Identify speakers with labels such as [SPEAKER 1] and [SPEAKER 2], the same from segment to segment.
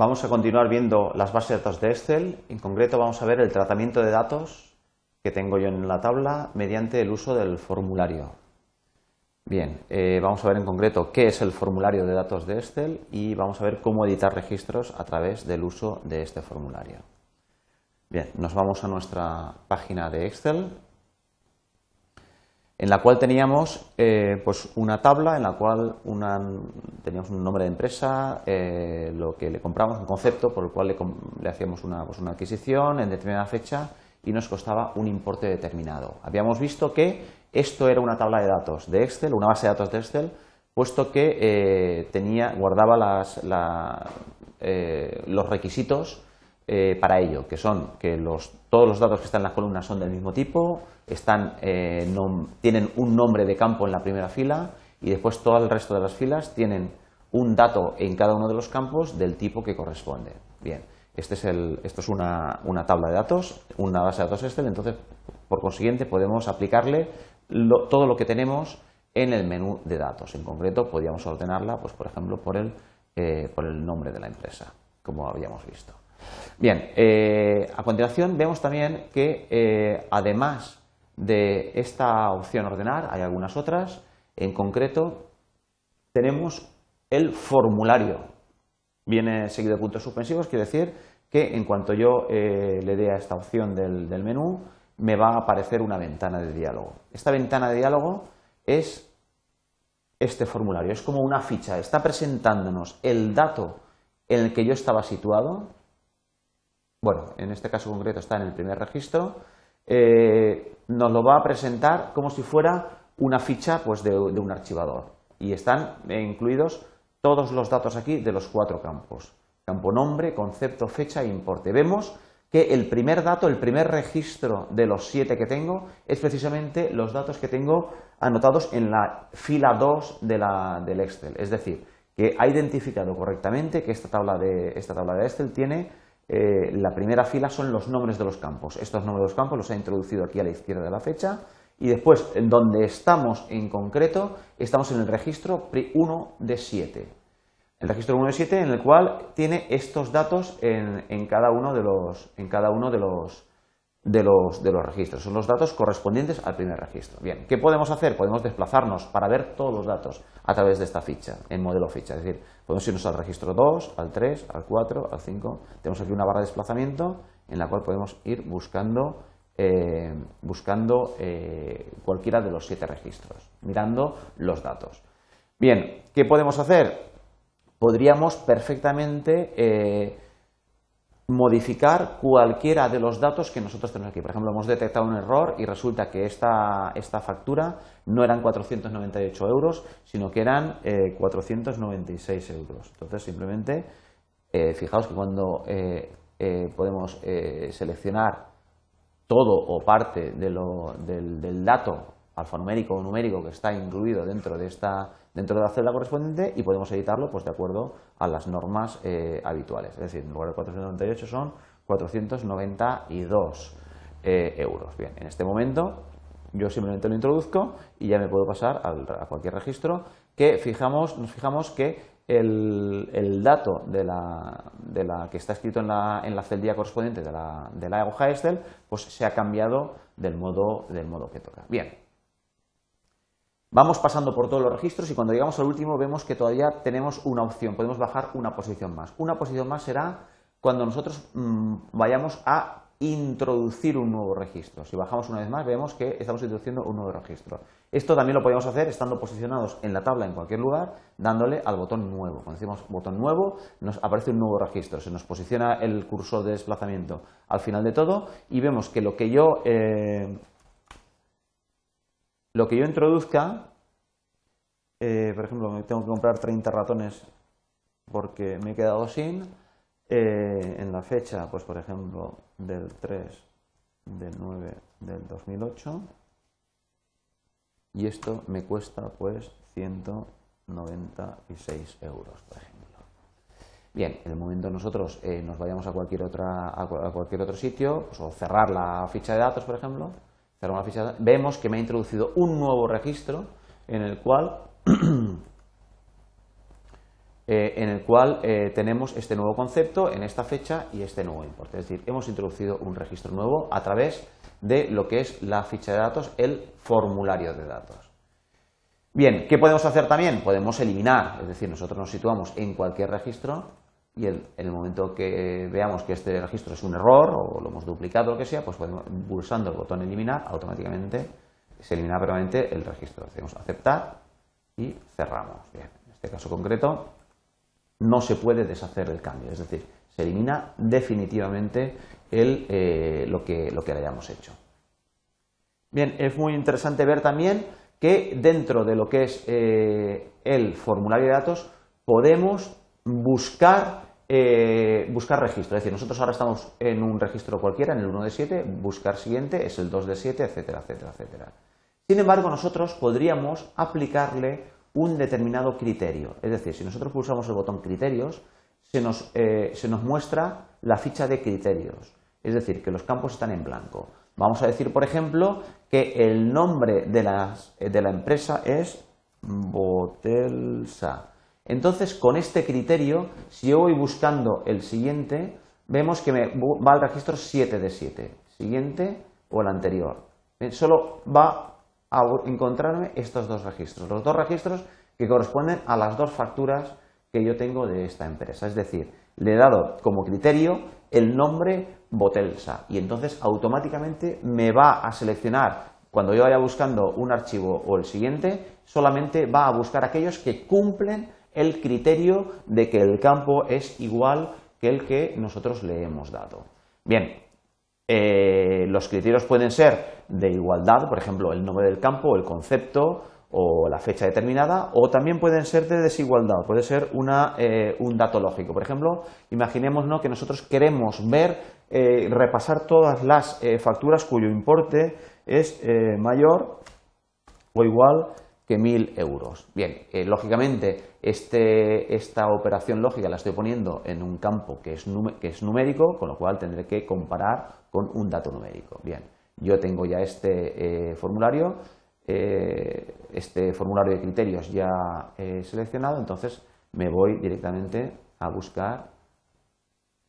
[SPEAKER 1] Vamos a continuar viendo las bases de datos de Excel. En concreto vamos a ver el tratamiento de datos que tengo yo en la tabla mediante el uso del formulario. Bien, eh, vamos a ver en concreto qué es el formulario de datos de Excel y vamos a ver cómo editar registros a través del uso de este formulario. Bien, nos vamos a nuestra página de Excel en la cual teníamos eh, pues una tabla en la cual teníamos un nombre de empresa, eh, lo que le compramos, un concepto por el cual le, hacíamos una, pues una, adquisición en determinada fecha y nos costaba un importe determinado. Habíamos visto que esto era una tabla de datos de Excel, una base de datos de Excel, puesto que eh, tenía, guardaba las, los requisitos para ello, que son que los, todos los datos que están en las columnas son del mismo tipo, están, eh, tienen un nombre de campo en la primera fila y después todo el resto de las filas tienen un dato en cada uno de los campos del tipo que corresponde. Bien, este es el, esto es una, tabla de datos, una base de datos Excel, entonces por consiguiente podemos aplicarle todo lo que tenemos en el menú de datos. En concreto podríamos ordenarla, pues, por ejemplo, por el, eh, por el nombre de la empresa, como habíamos visto. Bien, eh, a continuación vemos también que además de esta opción ordenar, hay algunas otras. En concreto, tenemos el formulario. Viene seguido de puntos suspensivos, quiere decir que en cuanto yo eh, le dé a esta opción del menú, me va a aparecer una ventana de diálogo. Esta ventana de diálogo es este formulario, es como una ficha, está presentándonos el dato en el que yo estaba situado. Bueno, en este caso concreto está en el primer registro eh, nos lo va a presentar como si fuera una ficha pues, de, un archivador. Y están incluidos todos los datos aquí de los cuatro campos. Campo nombre, concepto, fecha e importe. Vemos que el primer dato, el primer registro de los siete que tengo, es precisamente los datos que tengo anotados en la fila 2 de la, del Excel. Es decir, que ha identificado correctamente que esta tabla de, esta tabla de Excel tiene eh, la primera fila son los nombres de los campos. Estos nombres de los campos los ha introducido aquí a la izquierda de la fecha y después, en donde estamos en concreto, estamos en el registro 1 de 7. El registro 1 de 7 en el cual tiene estos datos en cada uno de los, en cada uno de los, de los, de los registros. Son los datos correspondientes al primer registro. Bien, ¿qué podemos hacer? Podemos desplazarnos para ver todos los datos a través de esta ficha, en modelo ficha. Es decir, podemos irnos al registro 2, al 3, al 4, al 5. Tenemos aquí una barra de desplazamiento en la cual podemos ir buscando, eh, buscando eh, cualquiera de los siete registros, mirando los datos. Bien, ¿qué podemos hacer? Podríamos perfectamente... Eh, modificar cualquiera de los datos que nosotros tenemos aquí. Por ejemplo, hemos detectado un error y resulta que esta, esta factura no eran 498 euros, sino que eran 496 eh, euros. Entonces, simplemente, eh, fijaos que cuando eh, podemos seleccionar todo o parte de lo, del, del dato alfanumérico o numérico que está incluido dentro de esta dentro de la celda correspondiente y podemos editarlo pues de acuerdo a las normas eh, habituales. Es decir, en lugar de 498 son 492 eh, euros. Bien, en este momento yo simplemente lo introduzco y ya me puedo pasar a cualquier registro que fijamos, nos fijamos que el, dato de la, de la, que está escrito en la, en la celdilla correspondiente de la, de la hoja Excel pues se ha cambiado del modo, del modo que toca. Bien, Vamos pasando por todos los registros y cuando llegamos al último vemos que todavía tenemos una opción, podemos bajar una posición más. Una posición más será cuando nosotros mm, vayamos a introducir un nuevo registro. Si bajamos una vez más vemos que estamos introduciendo un nuevo registro. Esto también lo podemos hacer estando posicionados en la tabla en cualquier lugar, dándole al botón nuevo. Cuando decimos botón nuevo, nos aparece un nuevo registro. Se nos posiciona el cursor de desplazamiento al final de todo y vemos que lo que yo eh, lo que yo introduzca, eh, por ejemplo, tengo que comprar 30 ratones porque me he quedado sin, eh, en la fecha, pues por ejemplo, del 3 del 9 del 2008, y esto me cuesta pues 196 euros, por ejemplo. Bien, en el momento nosotros eh, nos vayamos a cualquier, otra, a cualquier otro sitio, pues, o cerrar la ficha de datos, por ejemplo, vemos que me ha introducido un nuevo registro en el cual eh, en el cual eh, tenemos este nuevo concepto en esta fecha y este nuevo importe. Es decir, hemos introducido un registro nuevo a través de lo que es la ficha de datos, el formulario de datos. Bien, ¿qué podemos hacer también? Podemos eliminar, es decir, nosotros nos situamos en cualquier registro y en el momento que veamos que este registro es un error o lo hemos duplicado o lo que sea, pues podemos, pulsando el botón eliminar, automáticamente se elimina brevemente el registro. Hacemos aceptar y cerramos. Bien, en este caso concreto no se puede deshacer el cambio, es decir, se elimina definitivamente eh, lo, que, lo que hayamos hecho. Bien, es muy interesante ver también que dentro de lo que es eh, el formulario de datos podemos buscar, eh, buscar registro. Es decir, nosotros ahora estamos en un registro cualquiera, en el 1 de 7, buscar siguiente es el 2 de 7, etcétera, etcétera, etcétera. Sin embargo, nosotros podríamos aplicarle un determinado criterio. Es decir, si nosotros pulsamos el botón criterios, se nos, eh, se nos muestra la ficha de criterios. Es decir, que los campos están en blanco. Vamos a decir, por ejemplo, que el nombre de, de la empresa es Botelsa. Entonces, con este criterio, si yo voy buscando el siguiente, vemos que me va al registro 7 de 7, siguiente o el anterior. Solo va a encontrarme estos dos registros, los dos registros que corresponden a las dos facturas que yo tengo de esta empresa. Es decir, le he dado como criterio el nombre Botelsa y entonces automáticamente me va a seleccionar cuando yo vaya buscando un archivo o el siguiente, solamente va a buscar aquellos que cumplen el criterio de que el campo es igual que el que nosotros le hemos dado. Bien, eh, los criterios pueden ser de igualdad, por ejemplo, el nombre del campo, el concepto o la fecha determinada, o también pueden ser de desigualdad, puede ser eh, un dato lógico. Por ejemplo, imaginémonos que nosotros queremos ver, eh, repasar todas las facturas cuyo importe es mayor o igual que 1.000 euros. Bien, eh, lógicamente este, esta operación lógica la estoy poniendo en un campo que es, que es numérico, con lo cual tendré que comparar con un dato numérico. Bien, yo tengo ya este eh, formulario, eh, este formulario de criterios ya seleccionado, entonces me voy directamente a buscar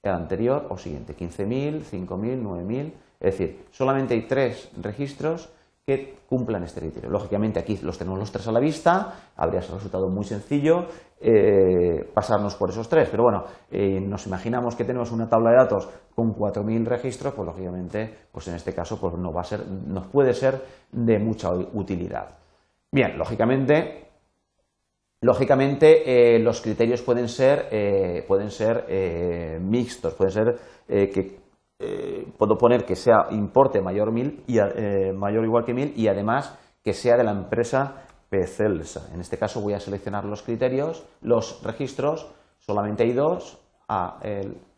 [SPEAKER 1] el anterior o siguiente, 15.000, 5.000, 9.000, es decir, solamente hay tres registros que cumplan este criterio. Lógicamente aquí los tenemos los tres a la vista, habría resultado muy sencillo eh, pasarnos por esos tres, pero bueno, eh, nos imaginamos que tenemos una tabla de datos con 4.000 registros, pues lógicamente, pues en este caso pues no va a ser, nos puede ser de mucha utilidad. Bien, lógicamente, lógicamente eh, los criterios pueden ser, pueden ser mixtos, pueden ser que eh, puedo poner que sea importe mayor, mil y, eh, mayor o igual que mil y además que sea de la empresa PCELSA. En este caso voy a seleccionar los criterios, los registros, solamente hay dos,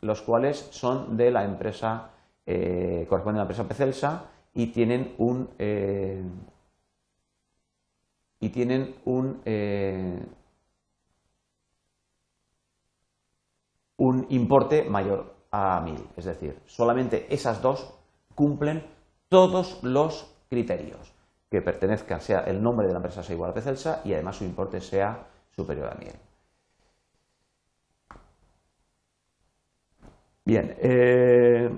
[SPEAKER 1] los cuales son de la empresa, eh, corresponden a la empresa PCELSA y tienen un, y tienen un, un importe mayor a 1000. Es decir, solamente esas dos cumplen todos los criterios que pertenezcan, sea el nombre de la empresa sea igual a Celsa y además su importe sea superior a 1000. Bien, eh,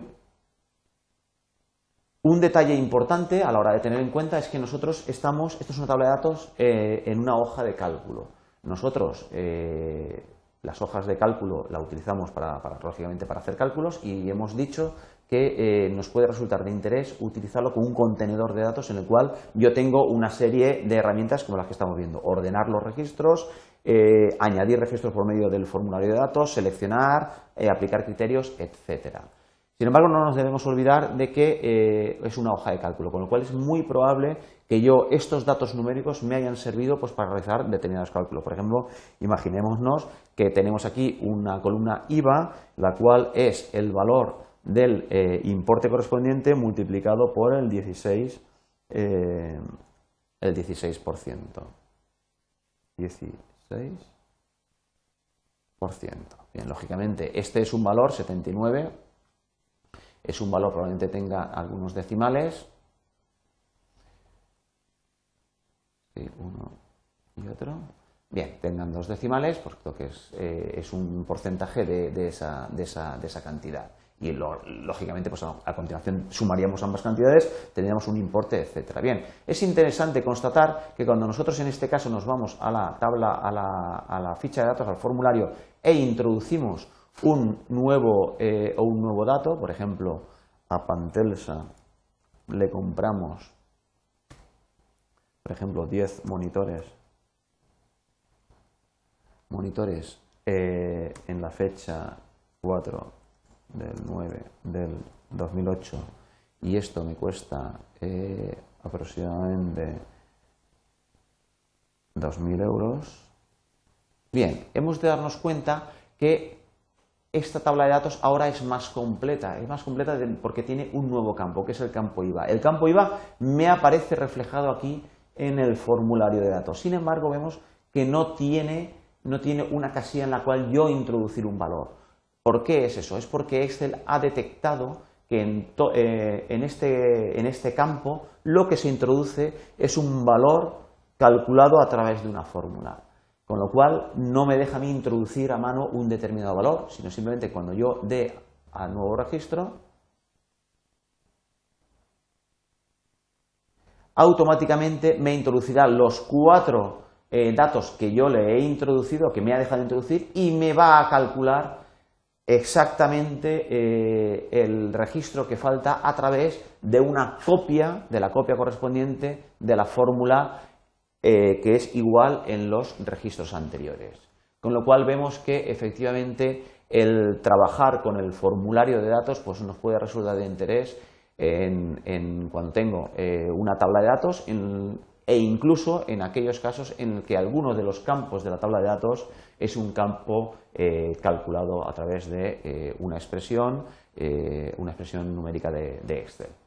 [SPEAKER 1] un detalle importante a la hora de tener en cuenta es que nosotros estamos, esto es una tabla de datos, eh, en una hoja de cálculo. Nosotros eh, las hojas de cálculo la utilizamos para, lógicamente para hacer cálculos y hemos dicho que eh, nos puede resultar de interés utilizarlo como un contenedor de datos en el cual yo tengo una serie de herramientas como las que estamos viendo, ordenar los registros, eh, añadir registros por medio del formulario de datos, seleccionar, eh, aplicar criterios, etcétera. Sin embargo, no nos debemos olvidar de que es una hoja de cálculo, con lo cual es muy probable que yo estos datos numéricos me hayan servido pues, para realizar determinados cálculos. Por ejemplo, imaginémonos que tenemos aquí una columna IVA, la cual es el valor del eh, importe correspondiente multiplicado por el 16, eh, el 16%. 16%. Bien, lógicamente, este es un valor 79, es un valor probablemente tenga algunos decimales, uno y otro. bien, tengan dos decimales, porque que es, eh, es un porcentaje de, esa, de, esa, de esa cantidad y lógicamente pues a, continuación sumaríamos ambas cantidades, tendríamos un importe, etcétera. Bien, es interesante constatar que cuando nosotros en este caso nos vamos a la tabla, a la, a la ficha de datos, al formulario e introducimos un nuevo eh, o un nuevo dato, por ejemplo, a Pantelsa le compramos, por ejemplo, 10 monitores, monitores eh, en la fecha 4 del 9 del 2008 y esto me cuesta eh, aproximadamente 2.000 euros, bien, hemos de darnos cuenta que esta tabla de datos ahora es más completa, es más completa porque tiene un nuevo campo, que es el campo IVA. El campo IVA me aparece reflejado aquí en el formulario de datos. Sin embargo, vemos que no tiene, no tiene una casilla en la cual yo introducir un valor. ¿Por qué es eso? Es porque Excel ha detectado que eh, en, este, en, este, campo lo que se introduce es un valor calculado a través de una fórmula. Con lo cual no me deja a mí introducir a mano un determinado valor, sino simplemente cuando yo dé al nuevo registro, automáticamente me introducirá los cuatro eh, datos que yo le he introducido, que me ha dejado introducir, y me va a calcular exactamente eh, el registro que falta a través de una copia, de la copia correspondiente de la fórmula eh, que es igual en los registros anteriores. Con lo cual vemos que efectivamente el trabajar con el formulario de datos pues nos puede resultar de interés en, cuando tengo eh, una tabla de datos e incluso en aquellos casos en que alguno de los campos de la tabla de datos es un campo eh, calculado a través de una expresión, una expresión numérica de Excel.